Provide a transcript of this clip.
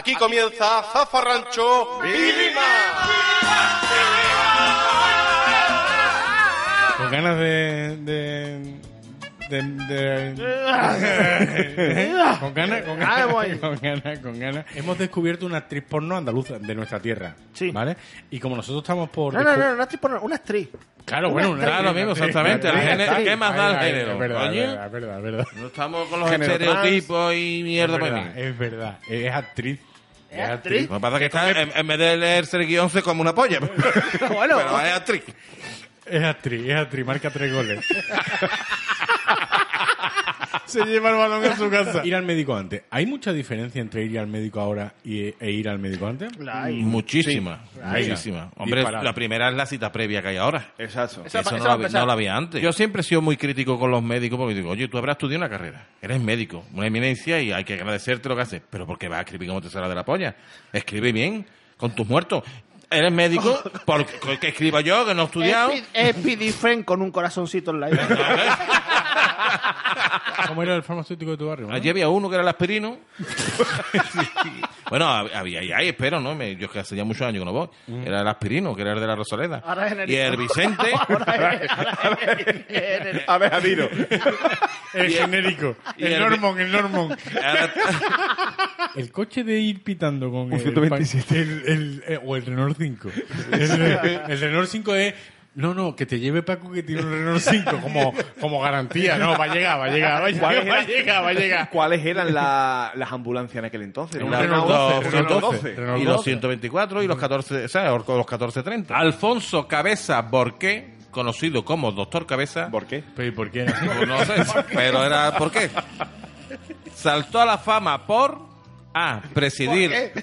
Aquí comienza Zafarrancho Vilima. Con ganas de. de. de. de- con ganas, con Ah, ganas, con ganas, con ganas. Hemos descubierto una actriz porno andaluza de nuestra tierra. Sí. ¿Vale? Y como nosotros estamos por. No, no, no, una actriz, porno, una actriz. Claro, bueno, una Claro, actriz, mismo, actriz, exactamente, el actriz, género, ¿qué más da el género? Es verdad, verdad, verdad, verdad. No estamos con los estereotipos y mierda Es para verdad, mí. es verdad. Es actriz. ¿Es actriz? Lo que pasa es que está, en, en vez de leerse el guion se come una polla. Bueno. Pero es actriz. Es actriz, es actriz, marca tres goles. Se lleva el balón a su casa. Ir al médico antes. ¿Hay mucha diferencia entre ir al médico ahora y, e ir al médico antes? La hay. Muchísima, Ahí. muchísima. Hombre, Disparado. la primera es la cita previa que hay ahora. Exacto. Esa- Eso esa no, va la, a vi- empezar. no la había antes. Yo siempre he sido muy crítico con los médicos porque digo, oye, tú habrás estudiado una carrera, eres médico, una eminencia y hay que agradecerte lo que haces. Pero ¿por qué vas a escribir como te sale de la polla? Escribe bien, con tus muertos. Eres médico, porque escriba yo, que no he estudiado. Es, Pidifren con un corazoncito en la. ¿Cómo era el farmacéutico de tu barrio? no? Allí había uno que era el aspirino. bueno, hab- había y hay, espero, ¿no? Me- yo es que hace ya muchos años que no voy. Era el aspirino, que era el de la Rosaleda. Ahora es y el Vicente. Ahora es- ahora es. A ver, Adiro. El genérico. y El el- Normon, el Normon. Ahora- El coche de ir pitando con el, 127. el- el- eh, o el Renault 5. El, el Renault 5 es... No, no, que te lleve Paco que tiene un Renault 5 como, como garantía. No, va a llegar, va a llegar, va a llegar, ¿Cuáles va a eran- llegar, va a llegar. ¿Cuáles eran la- las ambulancias en aquel entonces? Un Renault Renault 12, Renault Renault 12. 12. Renault y los 12. 124 y los 14, o sea, los 1430. Alfonso Cabeza Borqué, conocido como Doctor Cabeza. ¿Por qué? Pero ¿y por qué? No sé, pero era ¿por qué? Saltó a la fama por A. Presidir.